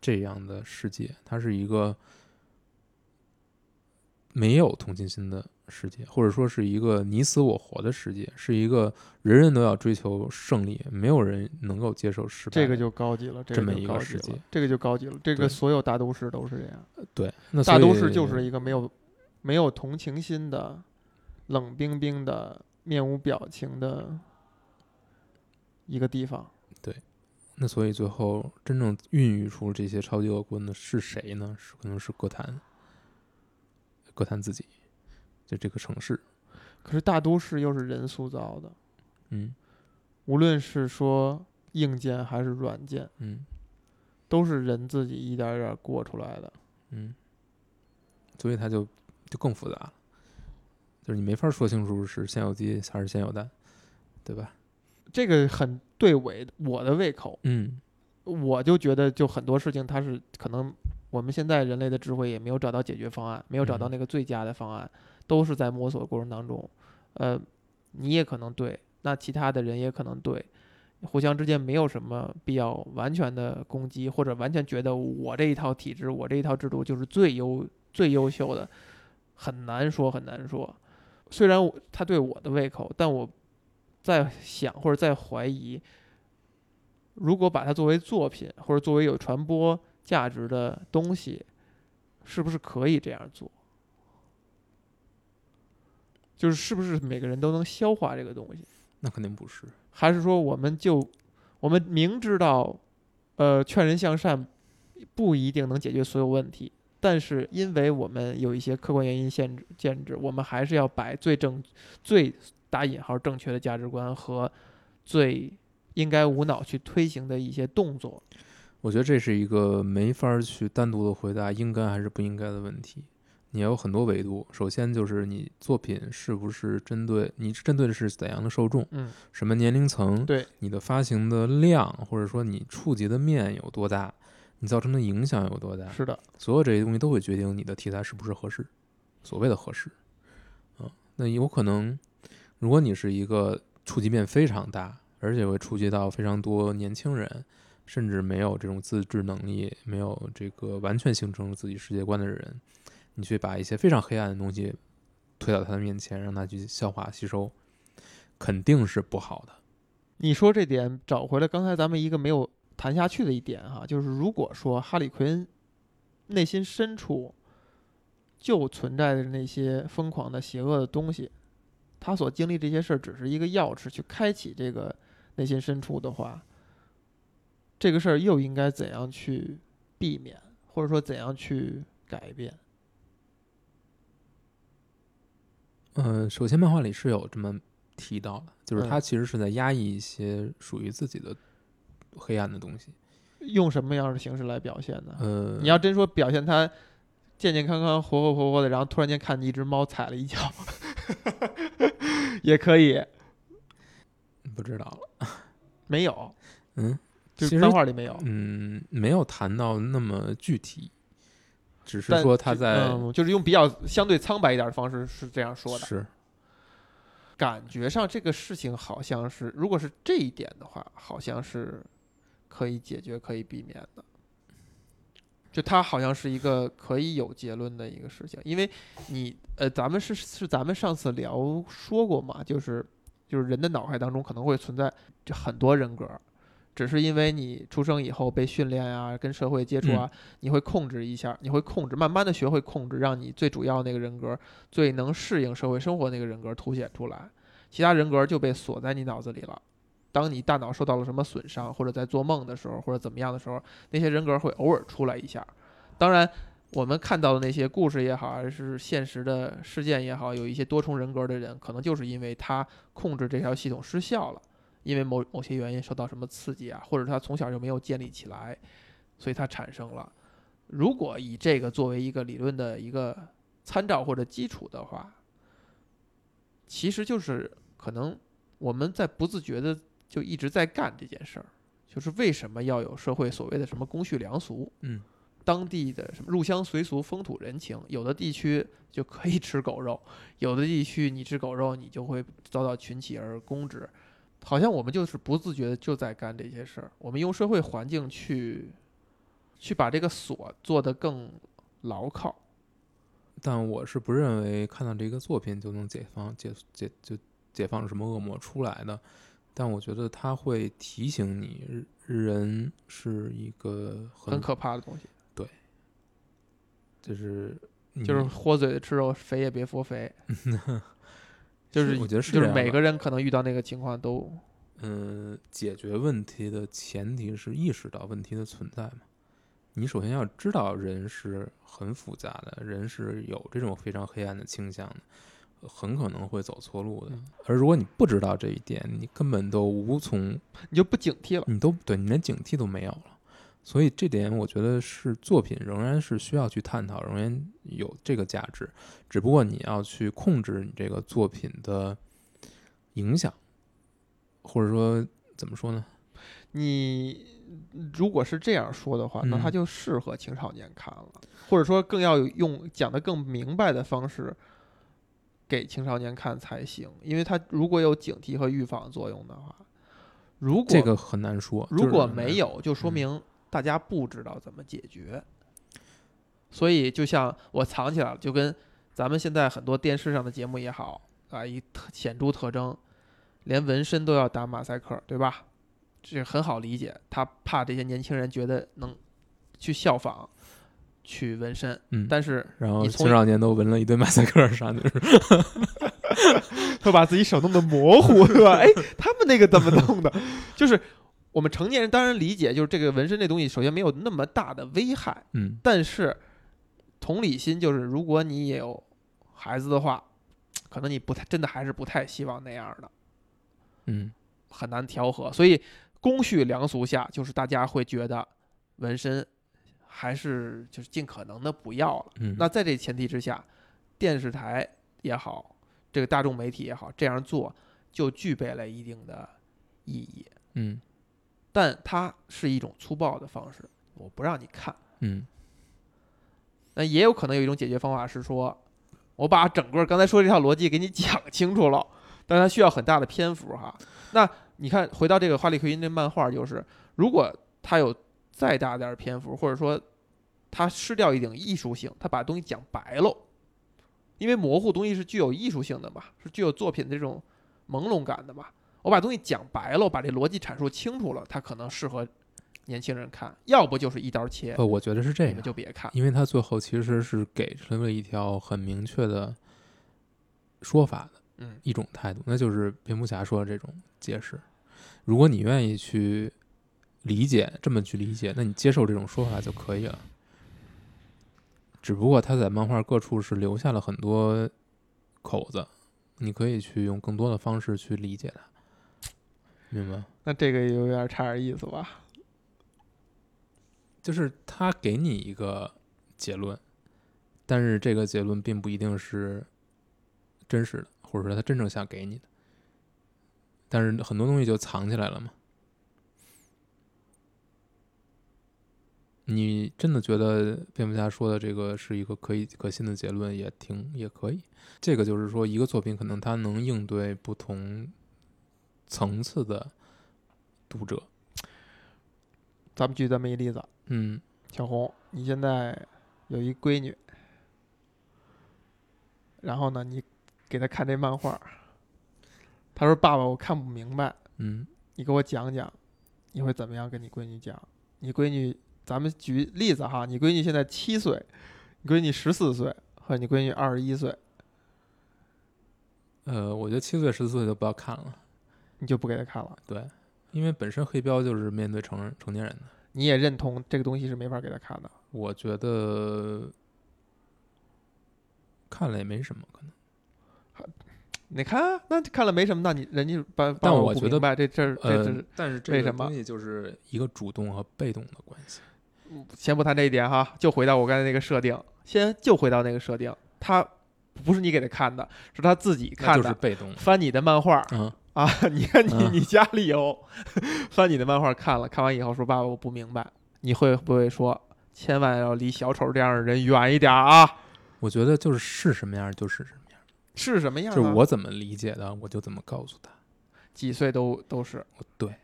Speaker 2: 这样的世界，它是一个没有同情心的世界，或者说是一个你死我活的世界，是一个人人都要追求胜利，没有人能够接受失败。
Speaker 1: 这个就高级了，这
Speaker 2: 这么一
Speaker 1: 个
Speaker 2: 世界，
Speaker 1: 这个就高级了。这个所有大都市都是这样，
Speaker 2: 对，那
Speaker 1: 大都市就是一个没有没有同情心的、冷冰冰的、面无表情的一个地方。
Speaker 2: 对那所以最后真正孕育出这些超级恶棍的是谁呢？是可能是歌坛，歌坛自己，就这个城市，
Speaker 1: 可是大都市又是人塑造的，
Speaker 2: 嗯。
Speaker 1: 无论是说硬件还是软件，
Speaker 2: 嗯。
Speaker 1: 都是人自己一点儿一点儿过出来的。
Speaker 2: 嗯，所以它就就更复杂了，就是你没法说清楚是先有鸡还是先有蛋，对吧？
Speaker 1: 这个很对我我的胃口，
Speaker 2: 嗯。
Speaker 1: 我就觉得就很多事情它是可能我们现在人类的智慧也没有找到解决方案，没有找到
Speaker 2: 嗯
Speaker 1: 那个最佳的方案，都是在摸索过程当中。呃，你也可能对，那其他的人也可能对，互相之间没有什么必要完全的攻击，或者完全觉得我这一套体制，我这一套制度就是最优最优秀的，很难说很难说。虽然我他对我的胃口，但我在想或者在怀疑，如果把它作为作品或者作为有传播价值的东西，是不是可以这样做？就是是不是每个人都能消化这个东西？
Speaker 2: 那肯定不是，
Speaker 1: 还是说我们就我们明知道，呃，劝人向善不一定能解决所有问题，但是因为我们有一些客观原因限制限制，我们还是要摆最正、最打引号正确的价值观和最应该无脑去推行的一些动作。
Speaker 2: 我觉得这是一个没法儿去单独的回答应该还是不应该的问题。你要有很多维度，首先就是你作品是不是针对你针对的是怎样的受众，
Speaker 1: 嗯，
Speaker 2: 什么年龄层，
Speaker 1: 对，
Speaker 2: 你的发行的量，或者说你触及的面有多大，你造成的影响有多大，
Speaker 1: 是的，
Speaker 2: 所有这些东西都会决定你的题材是不是合适。所谓的合适，嗯，那有可能，如果你是一个触及面非常大，而且会触及到非常多年轻人，甚至没有这种自制能力，没有这个完全形成自己世界观的人，你去把一些非常黑暗的东西推到他的面前，让他去消化吸收，肯定是不好的。
Speaker 1: 你说这点找回了刚才咱们一个没有谈下去的一点哈，就是如果说哈里奎恩内心深处就存在着那些疯狂的、邪恶的东西，他所经历这些事儿只是一个钥匙去开启这个内心深处的话，这个事儿又应该怎样去避免，或者说怎样去改变？
Speaker 2: 嗯，首先漫画里是有这么提到的，就是
Speaker 1: 嗯
Speaker 2: 他其实是在压抑一些属于自己的黑暗的东西。
Speaker 1: 用什么样的形式来表现呢？
Speaker 2: 呃，
Speaker 1: 你要真说表现他健健康康、活活活活的，然后突然间看见一只猫踩了一脚，也可以。
Speaker 2: 不知道了，
Speaker 1: 没有，
Speaker 2: 嗯，
Speaker 1: 就是
Speaker 2: 其实
Speaker 1: 漫画里没有，
Speaker 2: 嗯，没有谈到那么具体，只是说他在、
Speaker 1: 嗯，就是用比较相对苍白一点的方式是这样说的。
Speaker 2: 是
Speaker 1: 感觉上这个事情好像是，如果是这一点的话，好像是可以解决、可以避免的。就它好像是一个可以有结论的一个事情，因为你呃，咱们是是咱们上次聊说过嘛，就是就是人的脑海当中可能会存在这很多人格，只是因为你出生以后被训练啊，跟社会接触啊，你会控制一下，你会控制，慢慢的学会控制，让你最主要那个人格最能适应社会生活那个人格凸显出来，其他人格就被锁在你脑子里了。当你大脑受到了什么损伤，或者在做梦的时候，或者怎么样的时候，那些人格会偶尔出来一下。当然，我们看到的那些故事也好，还是现实的事件也好，有一些多重人格的人，可能就是因为他控制这条系统失效了，因为某某些原因受到什么刺激啊，或者他从小就没有建立起来，所以他产生了。如果以这个作为一个理论的一个参照或者基础的话，其实就是可能我们在不自觉的就一直在干这件事儿，就是为什么要有社会所谓的什么公序良俗？
Speaker 2: 嗯，
Speaker 1: 当地的什么入乡随俗、风土人情，有的地区就可以吃狗肉，有的地区你吃狗肉你就会遭到群起而攻之。好像我们就是不自觉的就在干这些事儿，我们用社会环境去去把这个锁做得更牢靠。
Speaker 2: 但我是不认为看到这个作品就能解放解解就解放什么恶魔出来的，但我觉得它会提醒你，人是一个很
Speaker 1: 很可怕的东西，对
Speaker 2: 就是
Speaker 1: 就是豁嘴吃肉，肥也别说肥。就是
Speaker 2: 我觉得是
Speaker 1: 就是每个人可能遇到那个情况都
Speaker 2: 嗯，解决问题的前提是意识到问题的存在嘛。你首先要知道人是很复杂的，人是有这种非常黑暗的倾向的，很可能会走错路的
Speaker 1: 嗯。
Speaker 2: 而如果你不知道这一点，你根本都无从，
Speaker 1: 你就不警惕了。
Speaker 2: 你都对你连警惕都没有了。所以这点我觉得是作品仍然是需要去探讨，仍然有这个价值。只不过你要去控制你这个作品的影响，或者说怎么说呢？
Speaker 1: 你如果是这样说的话，那它
Speaker 2: 嗯
Speaker 1: 就适合青少年看了，或者说更要用讲的更明白的方式给青少年看才行，因为它如果有警惕和预防作用的话，如果
Speaker 2: 这个很难说。
Speaker 1: 如果没有，就说
Speaker 2: 嗯
Speaker 1: 明大家不知道怎么解决。所以，就像我藏起来了，就跟咱们现在很多电视上的节目也好啊，一特显著特征，连纹身都要打马赛克，对吧？这很好理解，他怕这些年轻人觉得能去效仿，去纹身，
Speaker 2: 嗯，
Speaker 1: 但是
Speaker 2: 然后青少年都纹了一堆马赛克上去，
Speaker 1: 会把自己手弄得模糊，对吧？哎，他们那个怎么弄的？就是我们成年人当然理解，就是这个纹身这东西，首先没有那么大的危害，
Speaker 2: 嗯
Speaker 1: 但是同理心就是，如果你也有孩子的话，可能你不太真的还是不太希望那样的，
Speaker 2: 嗯
Speaker 1: 很难调和。所以公序良俗下，就是大家会觉得纹身还是就是尽可能的不要了。
Speaker 2: 嗯，
Speaker 1: 那在这前提之下，电视台也好，这个大众媒体也好，这样做就具备了一定的意义。
Speaker 2: 嗯
Speaker 1: 但它是一种粗暴的方式，我不让你看。
Speaker 2: 嗯
Speaker 1: 那也有可能有一种解决方法是说，我把整个刚才说这套逻辑给你讲清楚了，但是它需要很大的篇幅哈。那你看，回到这个哈利奎因这漫画，就是如果它有再大点儿篇幅，或者说它失掉一点艺术性，它把东西讲白喽，因为模糊东西是具有艺术性的嘛，是具有作品的这种朦胧感的嘛。我把东西讲白了，我把这逻辑阐述清楚了，它可能适合年轻人看，要不就是一刀切，
Speaker 2: 呃，我觉得是这
Speaker 1: 你们
Speaker 2: 样，
Speaker 1: 就别看。
Speaker 2: 因为他最后其实是给出了一条很明确的说法的
Speaker 1: 嗯
Speaker 2: 一种态度，那就是蝙蝠侠说的这种解释。如果你愿意去理解，这么去理解，那你接受这种说法就可以了。只不过他在漫画各处是留下了很多口子，你可以去用更多的方式去理解它，明白？
Speaker 1: 那这个有点差点意思吧？
Speaker 2: 就是他给你一个结论，但是这个结论并不一定是真实的，或者说他真正想给你的。但是很多东西就藏起来了嘛。你真的觉得蝙蝠侠说的这个是一个可以可信的结论，也挺也可以。这个就是说，一个作品可能它能应对不同层次的读者。
Speaker 1: 咱们举这么一例子，
Speaker 2: 嗯
Speaker 1: 小红，你现在有一闺女，然后呢，你给她看这漫画，她说：“爸爸，我看不明白，
Speaker 2: 嗯
Speaker 1: 你给我讲讲。”你会怎么样跟你闺女讲？你闺女，咱们举例子哈，你闺女现在七岁，你闺女十四岁，和你闺女二十一岁，
Speaker 2: 呃，我觉得七岁十四岁就不要看了，
Speaker 1: 你就不给他看了。
Speaker 2: 对，因为本身黑标就是面对成人成年人的。
Speaker 1: 你也认同这个东西是没法给他看的。
Speaker 2: 我觉得看了也没什么，可能。
Speaker 1: 你看，那看了没什么，那你人家把，
Speaker 2: 但我觉得
Speaker 1: 不明白这这这
Speaker 2: 呃
Speaker 1: 这，
Speaker 2: 但是这个东西就是一个主动和被动的关系。
Speaker 1: 先不谈这一点哈，就回到我刚才那个设定，先就回到那个设定，他不是你给他看的，是他自己
Speaker 2: 那就是
Speaker 1: 看的，
Speaker 2: 被动。
Speaker 1: 翻你的漫画
Speaker 2: 嗯，
Speaker 1: 啊，你看你
Speaker 2: 嗯
Speaker 1: 你家里有，翻你的漫画看了，看完以后说爸爸我不明白，你会不会说千万要离小丑这样的人远一点啊？
Speaker 2: 我觉得就是是什么样就是什么样，
Speaker 1: 是什么样、啊？
Speaker 2: 就是我怎么理解的，我就怎么告诉他。
Speaker 1: 几岁都都是对，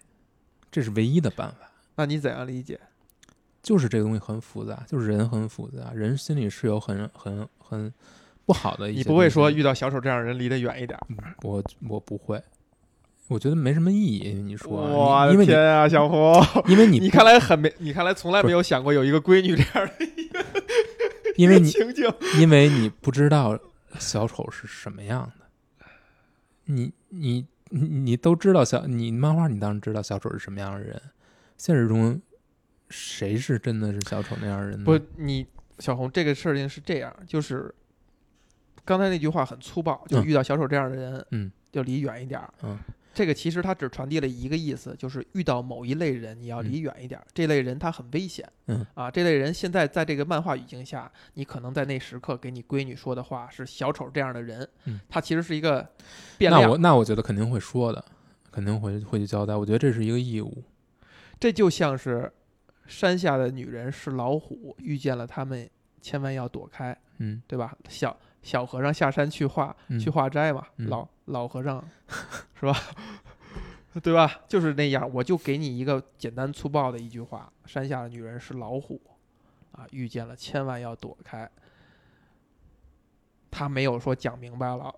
Speaker 2: 这是唯一的办法。
Speaker 1: 那你怎样理解？
Speaker 2: 就是这个东西很复杂，就是人很复杂，人心里是有很很很不好的一些。
Speaker 1: 你不会说遇到小丑这样的人离得远一点？
Speaker 2: 我我不会，我觉得没什么意义。你说，
Speaker 1: 我的天啊，小红，
Speaker 2: 因为你
Speaker 1: 你看来很没，你看来从来没有想过有一个闺女这样的
Speaker 2: 因为你
Speaker 1: 情景。
Speaker 2: 因为你不知道小丑是什么样的，你你你你都知道小你漫画你当然知道小丑是什么样的人，现实中谁是真的是小丑那样的人呢？
Speaker 1: 不，你小红这个事情是这样，就是刚才那句话很粗暴，就
Speaker 2: 嗯
Speaker 1: 遇到小丑这样的人，
Speaker 2: 嗯，
Speaker 1: 就离远一点儿。
Speaker 2: 嗯，
Speaker 1: 这个其实它只传递了一个意思，就是遇到某一类人，你要离远一点儿。这类人他很危险，
Speaker 2: 嗯
Speaker 1: 啊，这类人现在在这个漫画语境下，你可能在那时刻给你闺女说的话是小丑这样的人，
Speaker 2: 嗯，
Speaker 1: 他其实是一个变量
Speaker 2: 那我。那我觉得肯定会说的，肯定会会去交代。我觉得这是一个义务。
Speaker 1: 这就像是山下的女人是老虎，遇见了他们千万要躲开，
Speaker 2: 嗯
Speaker 1: 对吧？小小和尚下山去化、
Speaker 2: 嗯
Speaker 1: 去化斋嘛，
Speaker 2: 嗯
Speaker 1: 老老和尚 是吧？对吧？就是那样，我就给你一个简单粗暴的一句话：山下的女人是老虎，啊，遇见了千万要躲开。他没有说讲明白了，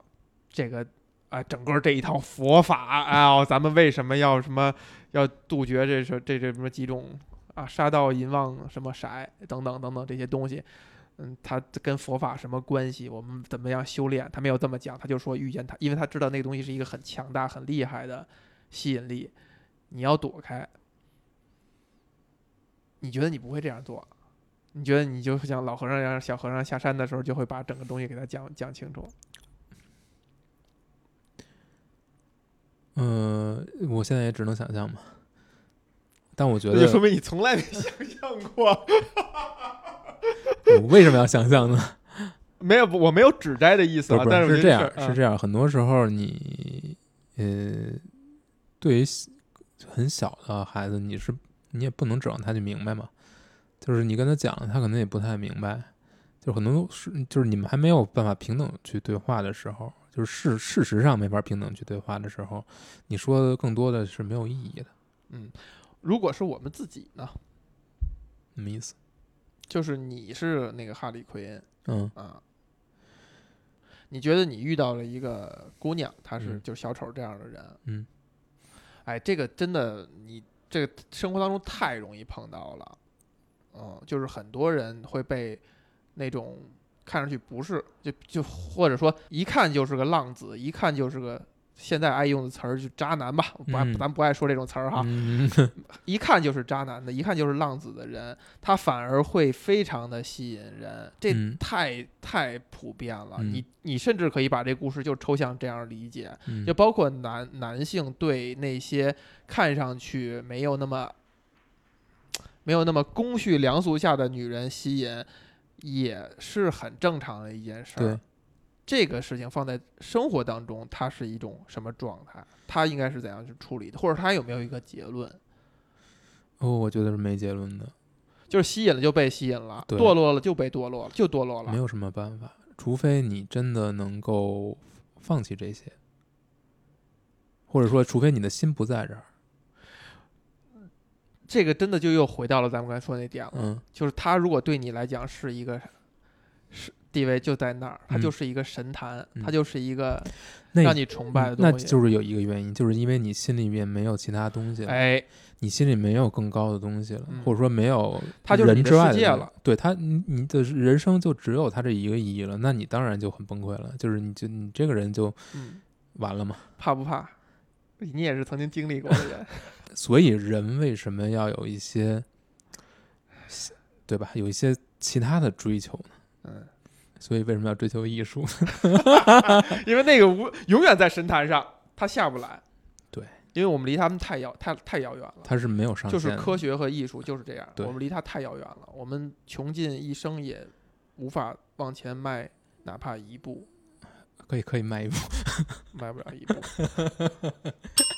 Speaker 1: 这个啊，整个这一套佛法啊，咱们为什么要什么要杜绝这是这这什么几种啊杀盗淫妄什么色等等等等这些东西，嗯，他跟佛法什么关系？我们怎么样修炼？他没有这么讲，他就说遇见他，因为他知道那个东西是一个很强大、很厉害的吸引力，你要躲开。你觉得你不会这样做？你觉得你就像老和尚一样，小和尚下山的时候就会把整个东西给他讲讲清楚？
Speaker 2: 呃，我现在也只能想象嘛。但我觉
Speaker 1: 这就说，明你从来没想象过。
Speaker 2: 我 为什么要想象呢？
Speaker 1: 没有，不我没有指摘的意思啊，
Speaker 2: 不是
Speaker 1: 但是
Speaker 2: 这样，
Speaker 1: 嗯
Speaker 2: 是这样。很多时候你，呃，对于很小的孩子，你是你也不能指望他去明白嘛。就是你跟他讲了，他可能也不太明白。就很多是，就是你们还没有办法平等去对话的时候，就是事事实上没法平等去对话的时候，你说的更多的是没有意义的。
Speaker 1: 嗯，如果是我们自己呢，
Speaker 2: 什么意思？
Speaker 1: 就是你是那个哈利奎恩
Speaker 2: 嗯。
Speaker 1: 啊，你觉得你遇到了一个姑娘，她是
Speaker 2: 嗯。
Speaker 1: 就小丑这样的人，
Speaker 2: 嗯，
Speaker 1: 哎，这个真的你这个生活当中太容易碰到了，嗯，就是很多人会被那种看上去不是就就或者说一看就是个浪子，一看就是个现在爱用的词儿就渣男吧，不爱
Speaker 2: 嗯。
Speaker 1: 咱不爱说这种词儿哈，
Speaker 2: 嗯。
Speaker 1: 一看就是渣男的，一看就是浪子的人，他反而会非常的吸引人，这
Speaker 2: 嗯。
Speaker 1: 太、太普遍了。
Speaker 2: 嗯。
Speaker 1: 你你甚至可以把这故事就抽象这样理解，
Speaker 2: 嗯。
Speaker 1: 就包括男男性对那些看上去没有那么没有那么公序良俗下的女人吸引，也是很正常的一件事儿。这个事情放在生活当中，它是一种什么状态？它应该是怎样去处理的，或者它有没有一个结论？
Speaker 2: 哦，我觉得是没结论的。
Speaker 1: 就是吸引了就被吸引了，
Speaker 2: 对
Speaker 1: 堕落了就被堕落了，就堕落了。
Speaker 2: 没有什么办法，除非你真的能够放弃这些，或者说，除非你的心不在这儿。
Speaker 1: 这个真的就又回到了咱们刚才说那点了，
Speaker 2: 嗯，
Speaker 1: 就是他如果对你来讲是一个是地位就在那儿，他
Speaker 2: 嗯
Speaker 1: 就是一个神坛，
Speaker 2: 嗯
Speaker 1: 他就是一个让你崇拜的
Speaker 2: 那
Speaker 1: 东西。
Speaker 2: 就是有一个原因，就是因为你心里面没有其他东西了，
Speaker 1: 哎，
Speaker 2: 你心里没有更高的东西了，
Speaker 1: 嗯
Speaker 2: 或者说没有
Speaker 1: 它就是你的
Speaker 2: 人之外东西
Speaker 1: 世界了。
Speaker 2: 对他，你你的人生就只有他这一个意义了，那你当然就很崩溃了，就是你就你这个人就
Speaker 1: 嗯，
Speaker 2: 完了嘛。
Speaker 1: 怕不怕？你也是曾经经历过的人，
Speaker 2: 所以人为什么要有一些，对吧？有一些其他的追求呢？
Speaker 1: 嗯，
Speaker 2: 所以为什么要追求艺术？
Speaker 1: 因为那个无永远在神坛上，他下不来。
Speaker 2: 对，
Speaker 1: 因为我们离他们太遥太太遥远了。
Speaker 2: 它是没有上。
Speaker 1: 就是科学和艺术就是这样，我们离它太遥远了，我们穷尽一生也无法往前迈哪怕一步，
Speaker 2: 可以可以迈一步。
Speaker 1: 迈不了一步。